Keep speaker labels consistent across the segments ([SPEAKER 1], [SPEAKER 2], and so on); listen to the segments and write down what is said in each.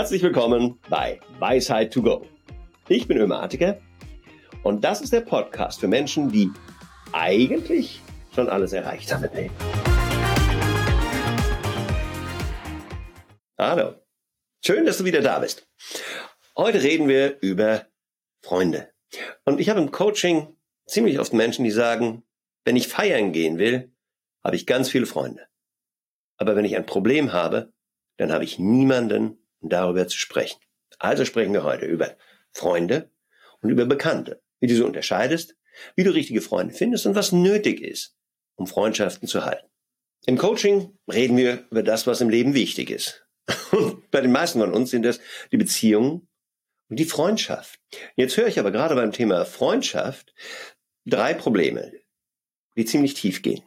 [SPEAKER 1] Herzlich willkommen bei Weisheit to Go. Ich bin Ömer Atiker und das ist der Podcast für Menschen, die eigentlich schon alles erreicht haben im Leben. Hallo, schön, dass du wieder da bist. Heute reden wir über Freunde. Und ich habe im Coaching ziemlich oft Menschen, die sagen, wenn ich feiern gehen will, habe ich ganz viele Freunde. Aber wenn ich ein Problem habe, dann habe ich niemanden, um darüber zu sprechen. Also sprechen wir heute über Freunde und über Bekannte, wie du sie unterscheidest, wie du richtige Freunde findest und was nötig ist, um Freundschaften zu halten. Im Coaching reden wir über das, was im Leben wichtig ist. Und bei den meisten von uns sind das die Beziehungen und die Freundschaft. Jetzt höre ich aber gerade beim Thema Freundschaft drei Probleme, die ziemlich tief gehen.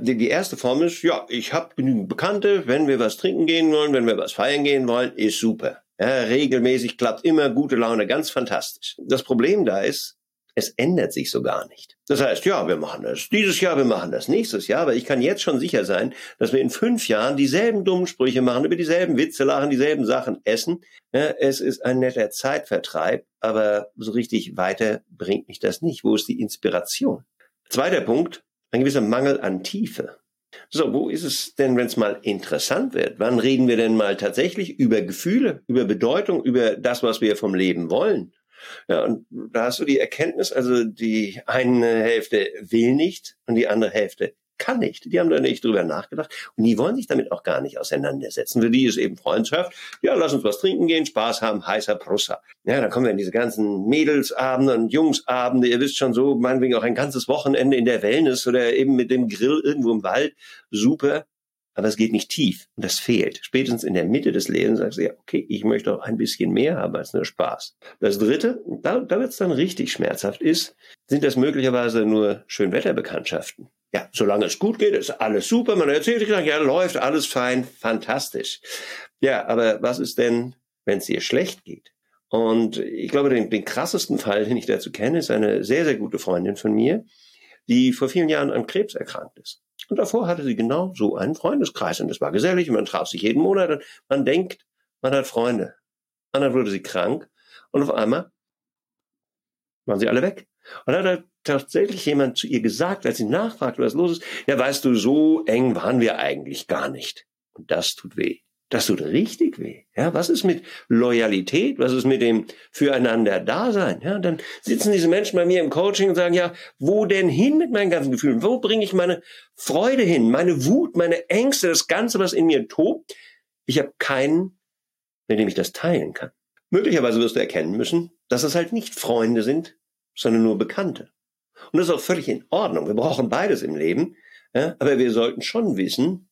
[SPEAKER 1] Die, die erste Form ist, ja, ich habe genügend Bekannte, wenn wir was trinken gehen wollen, wenn wir was feiern gehen wollen, ist super. Ja, regelmäßig klappt immer gute Laune, ganz fantastisch. Das Problem da ist, es ändert sich so gar nicht. Das heißt, ja, wir machen das dieses Jahr, wir machen das nächstes Jahr, aber ich kann jetzt schon sicher sein, dass wir in fünf Jahren dieselben dummen Sprüche machen, über dieselben Witze lachen, dieselben Sachen essen. Ja, es ist ein netter Zeitvertreib, aber so richtig weiter bringt mich das nicht. Wo ist die Inspiration? Zweiter Punkt, ein gewisser Mangel an Tiefe. So, wo ist es denn, wenn es mal interessant wird? Wann reden wir denn mal tatsächlich über Gefühle, über Bedeutung, über das, was wir vom Leben wollen? Ja, und da hast du die Erkenntnis, also die eine Hälfte will nicht und die andere Hälfte kann nicht. Die haben da nicht drüber nachgedacht und die wollen sich damit auch gar nicht auseinandersetzen. Für die ist eben Freundschaft. Ja, lass uns was trinken gehen, Spaß haben, heißer Prusser. Ja, dann kommen wir in diese ganzen Mädelsabende und Jungsabende. Ihr wisst schon so, meinetwegen auch ein ganzes Wochenende in der Wellness oder eben mit dem Grill irgendwo im Wald. Super. Aber es geht nicht tief und das fehlt. Spätestens in der Mitte des Lebens sagst du, ja, okay, ich möchte auch ein bisschen mehr haben als nur Spaß. Das dritte, da, da wird es dann richtig schmerzhaft ist, sind das möglicherweise nur Schönwetterbekanntschaften. Ja, solange es gut geht, ist alles super. Man erzählt sich, ja, läuft alles fein, fantastisch. Ja, aber was ist denn, wenn es dir schlecht geht? Und ich glaube, den, den krassesten Fall, den ich dazu kenne, ist eine sehr, sehr gute Freundin von mir, die vor vielen Jahren an Krebs erkrankt ist. Und davor hatte sie genau so einen Freundeskreis. Und das war gesellig, man traf sich jeden Monat und man denkt, man hat Freunde. Und dann wurde sie krank und auf einmal waren sie alle weg. Und dann hat tatsächlich jemand zu ihr gesagt, als sie nachfragt, was los ist, ja, weißt du, so eng waren wir eigentlich gar nicht. Und das tut weh. Das tut richtig weh. Ja, was ist mit Loyalität? Was ist mit dem füreinander Dasein? Ja, dann sitzen diese Menschen bei mir im Coaching und sagen, ja, wo denn hin mit meinen ganzen Gefühlen? Wo bringe ich meine Freude hin? Meine Wut, meine Ängste, das Ganze, was in mir tobt? Ich habe keinen, mit dem ich das teilen kann. Möglicherweise wirst du erkennen müssen, dass es halt nicht Freunde sind, sondern nur Bekannte. Und das ist auch völlig in Ordnung. Wir brauchen beides im Leben. Ja, aber wir sollten schon wissen,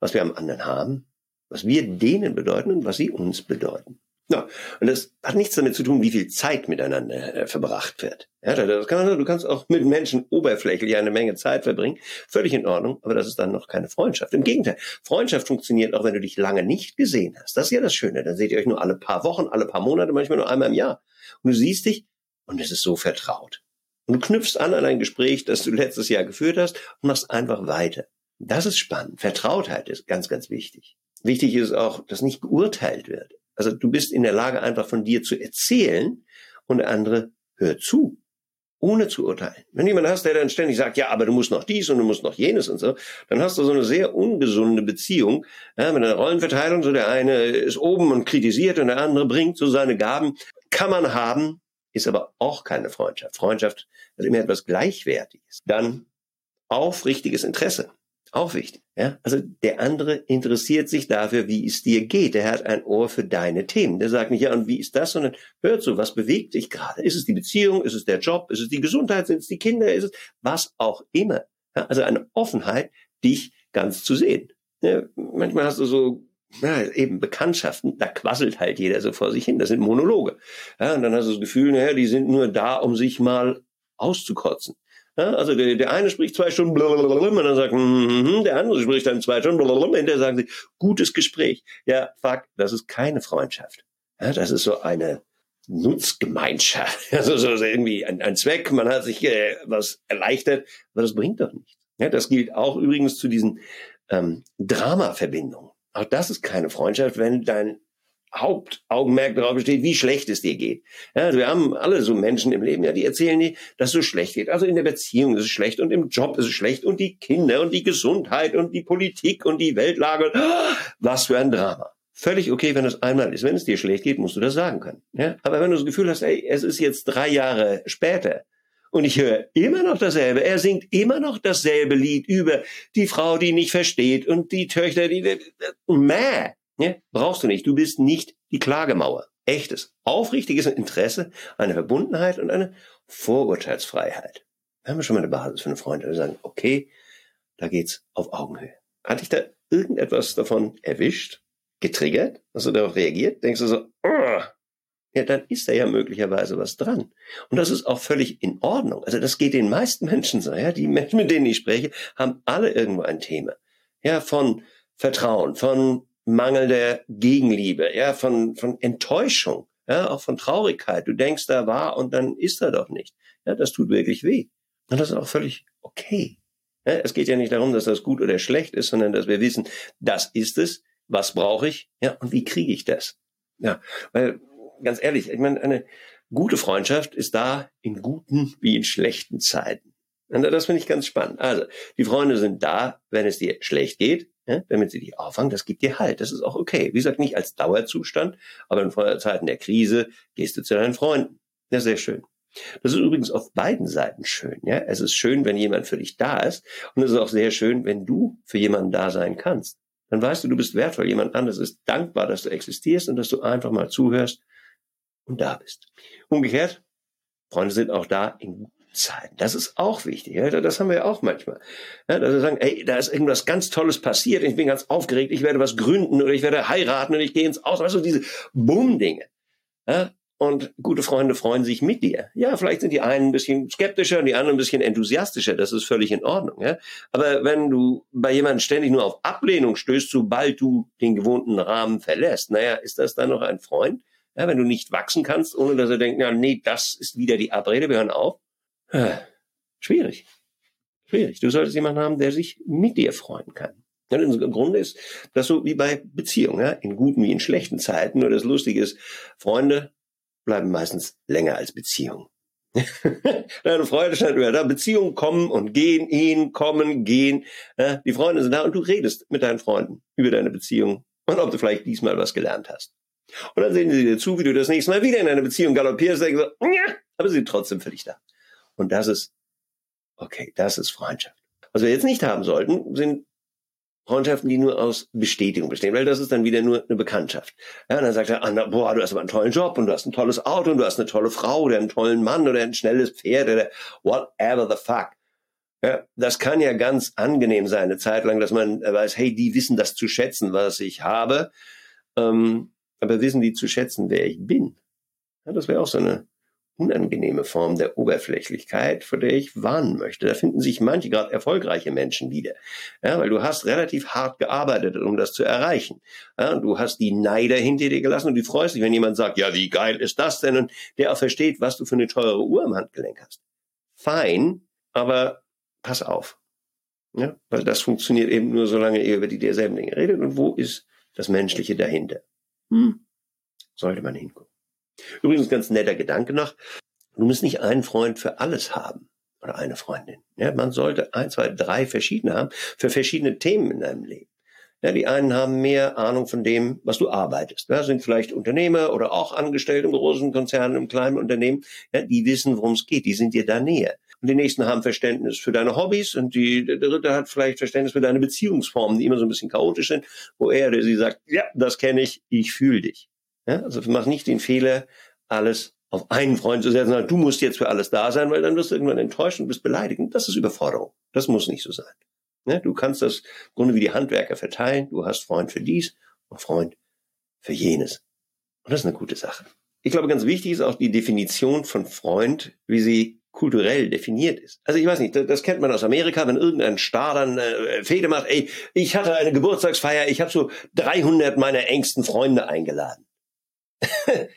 [SPEAKER 1] was wir am anderen haben, was wir denen bedeuten und was sie uns bedeuten. Ja, und das hat nichts damit zu tun, wie viel Zeit miteinander äh, verbracht wird. Ja, das kann, du kannst auch mit Menschen oberflächlich eine Menge Zeit verbringen. Völlig in Ordnung, aber das ist dann noch keine Freundschaft. Im Gegenteil, Freundschaft funktioniert auch, wenn du dich lange nicht gesehen hast. Das ist ja das Schöne. Dann seht ihr euch nur alle paar Wochen, alle paar Monate, manchmal nur einmal im Jahr. Und du siehst dich und es ist so vertraut. Und du knüpfst an an ein Gespräch, das du letztes Jahr geführt hast und machst einfach weiter. Das ist spannend. Vertrautheit ist ganz, ganz wichtig. Wichtig ist auch, dass nicht geurteilt wird. Also du bist in der Lage, einfach von dir zu erzählen und der andere hört zu, ohne zu urteilen. Wenn jemand hast, der dann ständig sagt, ja, aber du musst noch dies und du musst noch jenes und so, dann hast du so eine sehr ungesunde Beziehung ja, mit einer Rollenverteilung. So der eine ist oben und kritisiert und der andere bringt so seine Gaben. Kann man haben, ist aber auch keine Freundschaft. Freundschaft ist immer etwas Gleichwertiges. Dann aufrichtiges Interesse. Auch wichtig. Ja? Also der andere interessiert sich dafür, wie es dir geht. Der hat ein Ohr für deine Themen. Der sagt nicht, ja, und wie ist das, sondern hört so, was bewegt dich gerade? Ist es die Beziehung? Ist es der Job? Ist es die Gesundheit? Sind es die Kinder? Ist es was auch immer? Ja? Also eine Offenheit, dich ganz zu sehen. Ja, manchmal hast du so ja, eben Bekanntschaften, da quasselt halt jeder so vor sich hin. Das sind Monologe. Ja, und dann hast du das Gefühl, naja, die sind nur da, um sich mal auszukotzen. Also der, der eine spricht zwei Stunden blablabla, und dann sagt, mm, der andere spricht dann zwei Stunden blablabla, hinterher sagen sie, gutes Gespräch. Ja, fuck, das ist keine Freundschaft. Ja, das ist so eine Nutzgemeinschaft. Also so irgendwie ein, ein Zweck, man hat sich äh, was erleichtert, aber das bringt doch nichts. Ja, das gilt auch übrigens zu diesen ähm, Drama-Verbindungen. Auch das ist keine Freundschaft, wenn dein Hauptaugenmerk darauf besteht, wie schlecht es dir geht. Ja, also wir haben alle so Menschen im Leben, ja, die erzählen dir, dass es so schlecht geht. Also in der Beziehung ist es schlecht und im Job ist es schlecht und die Kinder und die Gesundheit und die Politik und die Weltlage. Was für ein Drama. Völlig okay, wenn es einmal ist. Wenn es dir schlecht geht, musst du das sagen können. Ja? Aber wenn du das Gefühl hast, ey, es ist jetzt drei Jahre später und ich höre immer noch dasselbe. Er singt immer noch dasselbe Lied über die Frau, die nicht versteht und die Töchter, die... Mäh. Ja, brauchst du nicht. Du bist nicht die Klagemauer. Echtes, aufrichtiges Interesse, eine Verbundenheit und eine Vorurteilsfreiheit. Da haben wir schon mal eine Basis für eine Freundin. Wir sagen, okay, da geht's auf Augenhöhe. Hat dich da irgendetwas davon erwischt, getriggert? Hast du darauf reagiert? Denkst du so, oh, ja, dann ist da ja möglicherweise was dran. Und das ist auch völlig in Ordnung. Also das geht den meisten Menschen so. Ja, die Menschen, mit denen ich spreche, haben alle irgendwo ein Thema. Ja, von Vertrauen, von mangelnder Gegenliebe, ja, von, von Enttäuschung, ja, auch von Traurigkeit. Du denkst, da war und dann ist er doch nicht. Ja, das tut wirklich weh. Und das ist auch völlig okay. Ja, es geht ja nicht darum, dass das gut oder schlecht ist, sondern dass wir wissen, das ist es, was brauche ich, ja, und wie kriege ich das? Ja, weil, ganz ehrlich, ich meine, eine gute Freundschaft ist da in guten wie in schlechten Zeiten. Und das finde ich ganz spannend. Also, die Freunde sind da, wenn es dir schlecht geht, ja, damit sie dich auffangen, das gibt dir Halt. Das ist auch okay. Wie gesagt, nicht als Dauerzustand, aber in Zeiten der Krise gehst du zu deinen Freunden. Ja, sehr schön. Das ist übrigens auf beiden Seiten schön. Ja, es ist schön, wenn jemand für dich da ist, und es ist auch sehr schön, wenn du für jemanden da sein kannst. Dann weißt du, du bist wertvoll. Jemand anderes ist dankbar, dass du existierst und dass du einfach mal zuhörst und da bist. Umgekehrt, Freunde sind auch da in Zeiten. Das ist auch wichtig. Ja? Das haben wir ja auch manchmal. Ja, dass wir sagen, ey, da ist irgendwas ganz Tolles passiert, ich bin ganz aufgeregt, ich werde was gründen oder ich werde heiraten und ich gehe ins Aus. Weißt du, diese Bumm-Dinge. Ja? Und gute Freunde freuen sich mit dir. Ja, vielleicht sind die einen ein bisschen skeptischer und die anderen ein bisschen enthusiastischer. Das ist völlig in Ordnung. Ja? Aber wenn du bei jemandem ständig nur auf Ablehnung stößt, sobald du den gewohnten Rahmen verlässt, naja, ist das dann noch ein Freund? Ja, wenn du nicht wachsen kannst, ohne dass er denkt, na nee, das ist wieder die Abrede, wir hören auf. Schwierig. Schwierig. Du solltest jemanden haben, der sich mit dir freuen kann. Und im Grunde ist das so wie bei Beziehungen, ja? in guten wie in schlechten Zeiten. Nur das Lustige ist, Freunde bleiben meistens länger als Beziehungen. Deine Freunde stand über da. Beziehungen kommen und gehen, ihn kommen, gehen. Ja? Die Freunde sind da und du redest mit deinen Freunden über deine Beziehung und ob du vielleicht diesmal was gelernt hast. Und dann sehen sie dir zu, wie du das nächste Mal wieder in eine Beziehung galoppierst, denken so, ja, aber sie sind trotzdem für dich da. Und das ist, okay, das ist Freundschaft. Was wir jetzt nicht haben sollten, sind Freundschaften, die nur aus Bestätigung bestehen, weil das ist dann wieder nur eine Bekanntschaft. Ja, und dann sagt er, ah, boah, du hast aber einen tollen Job und du hast ein tolles Auto und du hast eine tolle Frau oder einen tollen Mann oder ein schnelles Pferd oder whatever the fuck. Ja, das kann ja ganz angenehm sein, eine Zeit lang, dass man weiß, hey, die wissen das zu schätzen, was ich habe, ähm, aber wissen die zu schätzen, wer ich bin. Ja, das wäre auch so eine unangenehme Form der Oberflächlichkeit, vor der ich warnen möchte. Da finden sich manche gerade erfolgreiche Menschen wieder. Ja, weil du hast relativ hart gearbeitet, um das zu erreichen. Ja, du hast die Neider hinter dir gelassen und du freust dich, wenn jemand sagt, ja, wie geil ist das denn? Und der auch versteht, was du für eine teure Uhr im Handgelenk hast. Fein, aber pass auf. Ja, weil das funktioniert eben nur, solange ihr über die derselben Dinge redet. Und wo ist das Menschliche dahinter? Hm, sollte man hingucken. Übrigens ganz netter Gedanke noch. Du musst nicht einen Freund für alles haben oder eine Freundin. Ja, man sollte ein, zwei, drei verschiedene haben für verschiedene Themen in deinem Leben. Ja, die einen haben mehr Ahnung von dem, was du arbeitest. Ja, sind vielleicht Unternehmer oder auch Angestellte im großen Konzern, im kleinen Unternehmen. Ja, die wissen, worum es geht. Die sind dir da näher. Und die nächsten haben Verständnis für deine Hobbys und die, der dritte hat vielleicht Verständnis für deine Beziehungsformen, die immer so ein bisschen chaotisch sind, wo er oder sie sagt, ja, das kenne ich, ich fühle dich. Ja, also mach nicht den Fehler, alles auf einen Freund zu setzen, du musst jetzt für alles da sein, weil dann wirst du irgendwann enttäuscht und bist beleidigt. Das ist Überforderung. Das muss nicht so sein. Ja, du kannst das im Grunde wie die Handwerker verteilen. Du hast Freund für dies und Freund für jenes. Und das ist eine gute Sache. Ich glaube, ganz wichtig ist auch die Definition von Freund, wie sie kulturell definiert ist. Also ich weiß nicht, das kennt man aus Amerika, wenn irgendein Star dann äh, Fede macht, ey, ich hatte eine Geburtstagsfeier, ich habe so 300 meiner engsten Freunde eingeladen.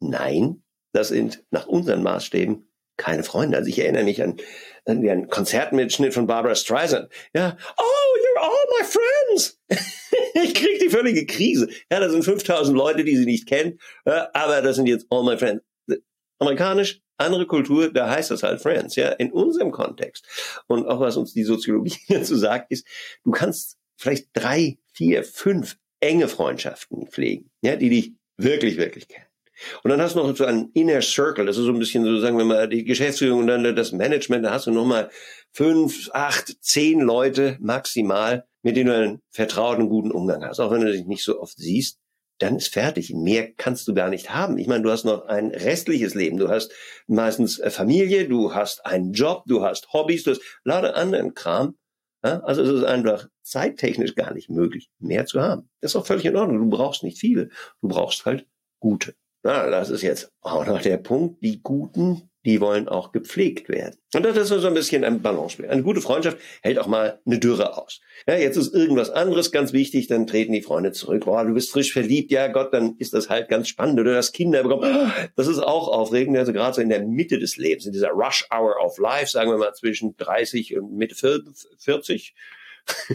[SPEAKER 1] Nein, das sind nach unseren Maßstäben keine Freunde. Also ich erinnere mich an, an einen Konzertmitschnitt von Barbara Streisand. Ja, oh, you're all my friends. ich krieg die völlige Krise. Ja, da sind 5000 Leute, die sie nicht kennen, aber das sind jetzt all my friends. Amerikanisch, andere Kultur, da heißt das halt Friends, ja, in unserem Kontext. Und auch was uns die Soziologie dazu sagt, ist, du kannst vielleicht drei, vier, fünf enge Freundschaften pflegen, ja, die dich wirklich, wirklich kennen. Und dann hast du noch so einen Inner Circle, das ist so ein bisschen so, sagen wir mal, die Geschäftsführung und dann das Management, da hast du nochmal fünf, acht, zehn Leute maximal, mit denen du einen vertrauten, guten Umgang hast. Auch wenn du dich nicht so oft siehst, dann ist fertig. Mehr kannst du gar nicht haben. Ich meine, du hast noch ein restliches Leben. Du hast meistens äh, Familie, du hast einen Job, du hast Hobbys, du hast lauter anderen Kram. Ja? Also es ist einfach zeittechnisch gar nicht möglich, mehr zu haben. Das ist auch völlig in Ordnung. Du brauchst nicht viele. Du brauchst halt gute. Na, das ist jetzt auch noch der Punkt. Die Guten, die wollen auch gepflegt werden. Und das ist so ein bisschen ein Balance. Eine gute Freundschaft hält auch mal eine Dürre aus. Ja, jetzt ist irgendwas anderes ganz wichtig, dann treten die Freunde zurück. Boah, du bist frisch verliebt, ja Gott, dann ist das halt ganz spannend. Oder das Kinder bekommen. Das ist auch aufregend. Also gerade so in der Mitte des Lebens, in dieser Rush Hour of Life, sagen wir mal zwischen 30 und Mitte 40,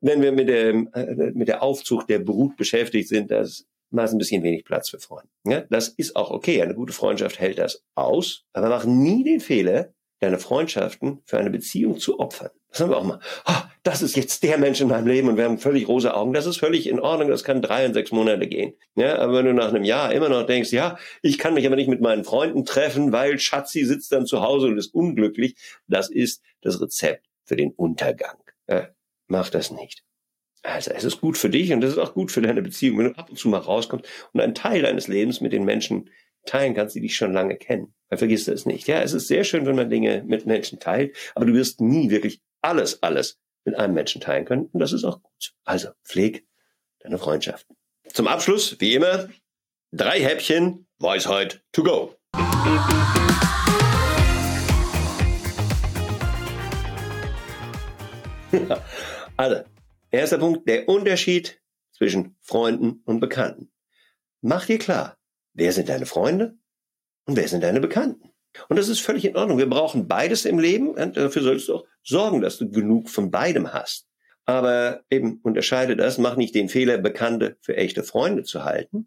[SPEAKER 1] wenn wir mit dem, äh, mit der Aufzucht der Brut beschäftigt sind, das mal ein bisschen wenig Platz für Freunde. Ja, das ist auch okay. Eine gute Freundschaft hält das aus, aber mach nie den Fehler, deine Freundschaften für eine Beziehung zu opfern. Das haben wir auch mal. Oh, das ist jetzt der Mensch in meinem Leben und wir haben völlig rosa Augen. Das ist völlig in Ordnung. Das kann drei und sechs Monate gehen. Ja, aber wenn du nach einem Jahr immer noch denkst, ja, ich kann mich aber nicht mit meinen Freunden treffen, weil Schatzi sitzt dann zu Hause und ist unglücklich, das ist das Rezept für den Untergang. Ja, mach das nicht. Also es ist gut für dich und es ist auch gut für deine Beziehung, wenn du ab und zu mal rauskommst und einen Teil deines Lebens mit den Menschen teilen kannst, die dich schon lange kennen. Dann vergisst du es nicht. Ja, es ist sehr schön, wenn man Dinge mit Menschen teilt, aber du wirst nie wirklich alles, alles mit einem Menschen teilen können und das ist auch gut. Also pfleg deine Freundschaften. Zum Abschluss, wie immer, drei Häppchen Weisheit to go. also, Erster Punkt, der Unterschied zwischen Freunden und Bekannten. Mach dir klar, wer sind deine Freunde und wer sind deine Bekannten. Und das ist völlig in Ordnung. Wir brauchen beides im Leben und dafür solltest du auch sorgen, dass du genug von beidem hast. Aber eben unterscheide das, mach nicht den Fehler, Bekannte für echte Freunde zu halten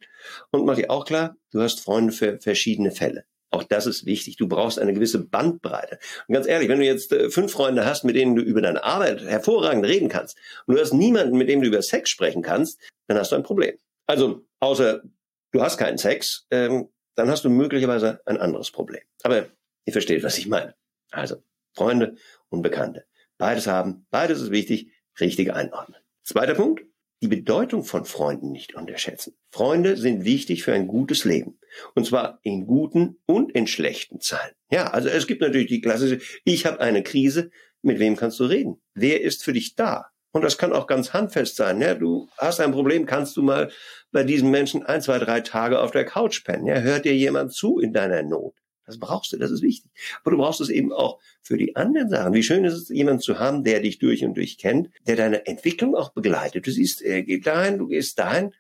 [SPEAKER 1] und mach dir auch klar, du hast Freunde für verschiedene Fälle. Auch das ist wichtig. Du brauchst eine gewisse Bandbreite. Und ganz ehrlich, wenn du jetzt äh, fünf Freunde hast, mit denen du über deine Arbeit hervorragend reden kannst, und du hast niemanden, mit dem du über Sex sprechen kannst, dann hast du ein Problem. Also, außer du hast keinen Sex, ähm, dann hast du möglicherweise ein anderes Problem. Aber ihr versteht, was ich meine. Also, Freunde und Bekannte. Beides haben, beides ist wichtig, richtig einordnen. Zweiter Punkt, die Bedeutung von Freunden nicht unterschätzen. Freunde sind wichtig für ein gutes Leben. Und zwar in guten und in schlechten Zeiten. Ja, also es gibt natürlich die klassische, ich habe eine Krise, mit wem kannst du reden? Wer ist für dich da? Und das kann auch ganz handfest sein. Ja, du hast ein Problem, kannst du mal bei diesem Menschen ein, zwei, drei Tage auf der Couch pennen. Ja, hört dir jemand zu in deiner Not? Das brauchst du, das ist wichtig. Aber du brauchst es eben auch für die anderen Sachen. Wie schön ist es, jemanden zu haben, der dich durch und durch kennt, der deine Entwicklung auch begleitet. Du siehst, er geht dahin, du gehst dahin.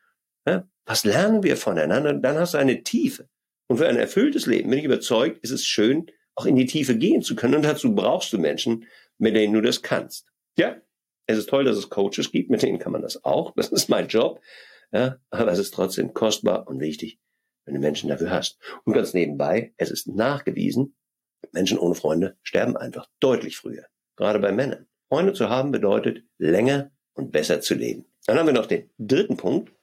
[SPEAKER 1] Ja, was lernen wir voneinander? Dann hast du eine Tiefe. Und für ein erfülltes Leben, bin ich überzeugt, ist es schön, auch in die Tiefe gehen zu können. Und dazu brauchst du Menschen, mit denen du das kannst. Ja, es ist toll, dass es Coaches gibt, mit denen kann man das auch. Das ist mein Job. Ja, aber es ist trotzdem kostbar und wichtig, wenn du Menschen dafür hast. Und ganz nebenbei, es ist nachgewiesen, Menschen ohne Freunde sterben einfach deutlich früher. Gerade bei Männern. Freunde zu haben bedeutet, länger und besser zu leben. Dann haben wir noch den dritten Punkt.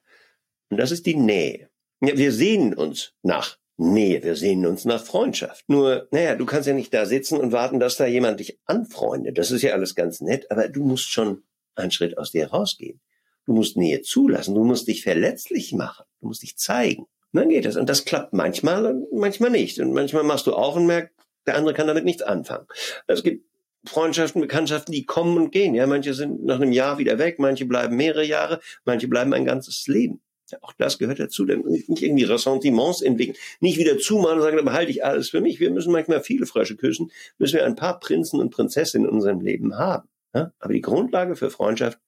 [SPEAKER 1] Und das ist die Nähe. Ja, wir sehnen uns nach Nähe, wir sehnen uns nach Freundschaft. Nur, naja, du kannst ja nicht da sitzen und warten, dass da jemand dich anfreundet. Das ist ja alles ganz nett, aber du musst schon einen Schritt aus dir rausgehen. Du musst Nähe zulassen, du musst dich verletzlich machen, du musst dich zeigen. Dann geht es. Und das klappt manchmal und manchmal nicht. Und manchmal machst du auch und merkst, der andere kann damit nichts anfangen. Es gibt Freundschaften, Bekanntschaften, die kommen und gehen. Ja, manche sind nach einem Jahr wieder weg, manche bleiben mehrere Jahre, manche bleiben ein ganzes Leben. Ja, auch das gehört dazu, denn nicht irgendwie Ressentiments entwickeln, nicht wieder zumachen und sagen, da behalte ich alles für mich. Wir müssen manchmal viele Frösche küssen, müssen wir ein paar Prinzen und Prinzessinnen in unserem Leben haben. Ja, aber die Grundlage für Freundschaft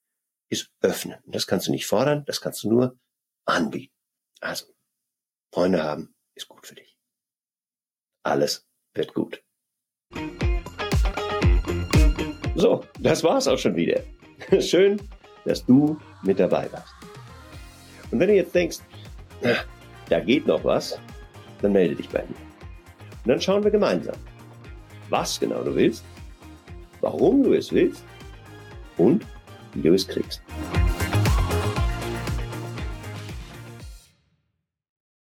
[SPEAKER 1] ist öffnen. Das kannst du nicht fordern, das kannst du nur anbieten. Also, Freunde haben ist gut für dich. Alles wird gut. So, das war's auch schon wieder. Schön, dass du mit dabei warst. Und wenn du jetzt denkst, da geht noch was, dann melde dich bei mir. Und dann schauen wir gemeinsam, was genau du willst, warum du es willst und wie du es kriegst.